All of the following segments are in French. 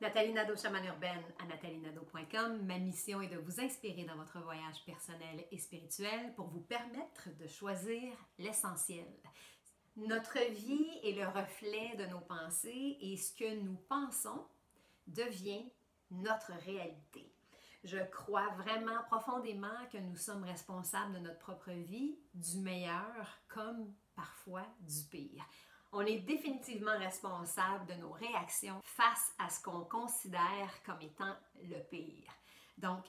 Nathalie Nadeau, chamane urbaine à nathalienado.com. Ma mission est de vous inspirer dans votre voyage personnel et spirituel pour vous permettre de choisir l'essentiel. Notre vie est le reflet de nos pensées et ce que nous pensons devient notre réalité. Je crois vraiment profondément que nous sommes responsables de notre propre vie, du meilleur comme parfois du pire. On est définitivement responsable de nos réactions face à ce qu'on considère comme étant le pire. Donc,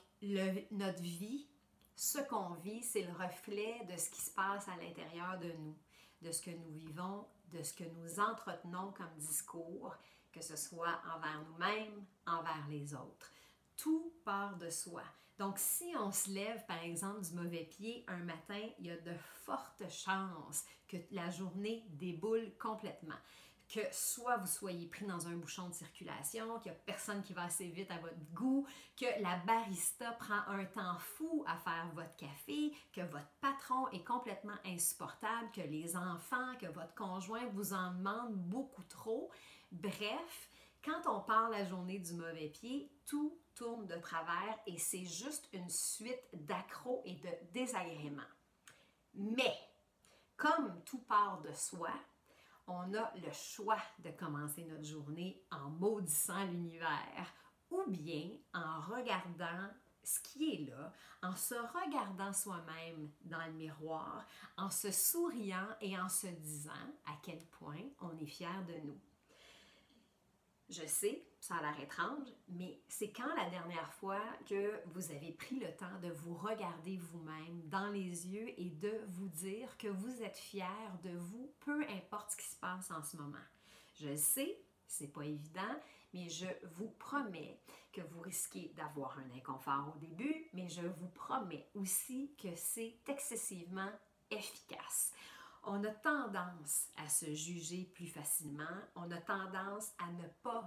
notre vie, ce qu'on vit, c'est le reflet de ce qui se passe à l'intérieur de nous, de ce que nous vivons, de ce que nous entretenons comme discours, que ce soit envers nous-mêmes, envers les autres tout part de soi. Donc, si on se lève, par exemple, du mauvais pied un matin, il y a de fortes chances que la journée déboule complètement. Que soit vous soyez pris dans un bouchon de circulation, qu'il n'y a personne qui va assez vite à votre goût, que la barista prend un temps fou à faire votre café, que votre patron est complètement insupportable, que les enfants, que votre conjoint vous en demande beaucoup trop. Bref, quand on parle la journée du mauvais pied, tout tourne de travers et c'est juste une suite d'accros et de désagréments. Mais, comme tout part de soi, on a le choix de commencer notre journée en maudissant l'univers ou bien en regardant ce qui est là, en se regardant soi-même dans le miroir, en se souriant et en se disant à quel point on est fier de nous. Je sais, ça a l'air étrange, mais c'est quand la dernière fois que vous avez pris le temps de vous regarder vous-même dans les yeux et de vous dire que vous êtes fier de vous, peu importe ce qui se passe en ce moment? Je sais, c'est pas évident, mais je vous promets que vous risquez d'avoir un inconfort au début, mais je vous promets aussi que c'est excessivement efficace on a tendance à se juger plus facilement, on a tendance à ne pas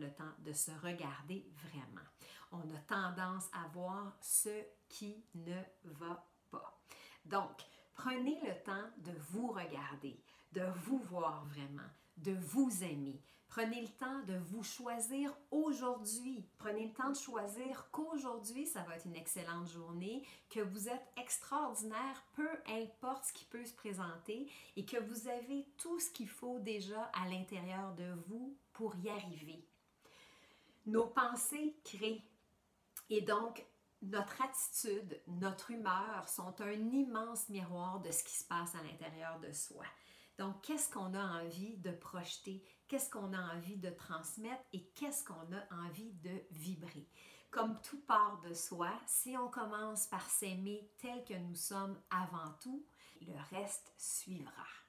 le temps de se regarder vraiment. On a tendance à voir ce qui ne va pas. Donc, prenez le temps de vous regarder, de vous voir vraiment, de vous aimer. Prenez le temps de vous choisir aujourd'hui. Prenez le temps de choisir qu'aujourd'hui, ça va être une excellente journée, que vous êtes extraordinaire, peu importe ce qui peut se présenter, et que vous avez tout ce qu'il faut déjà à l'intérieur de vous pour y arriver. Nos pensées créent. Et donc, notre attitude, notre humeur sont un immense miroir de ce qui se passe à l'intérieur de soi. Donc, qu'est-ce qu'on a envie de projeter, qu'est-ce qu'on a envie de transmettre? Et qu'est-ce qu'on a envie de vibrer? Comme tout part de soi, si on commence par s'aimer tel que nous sommes avant tout, le reste suivra.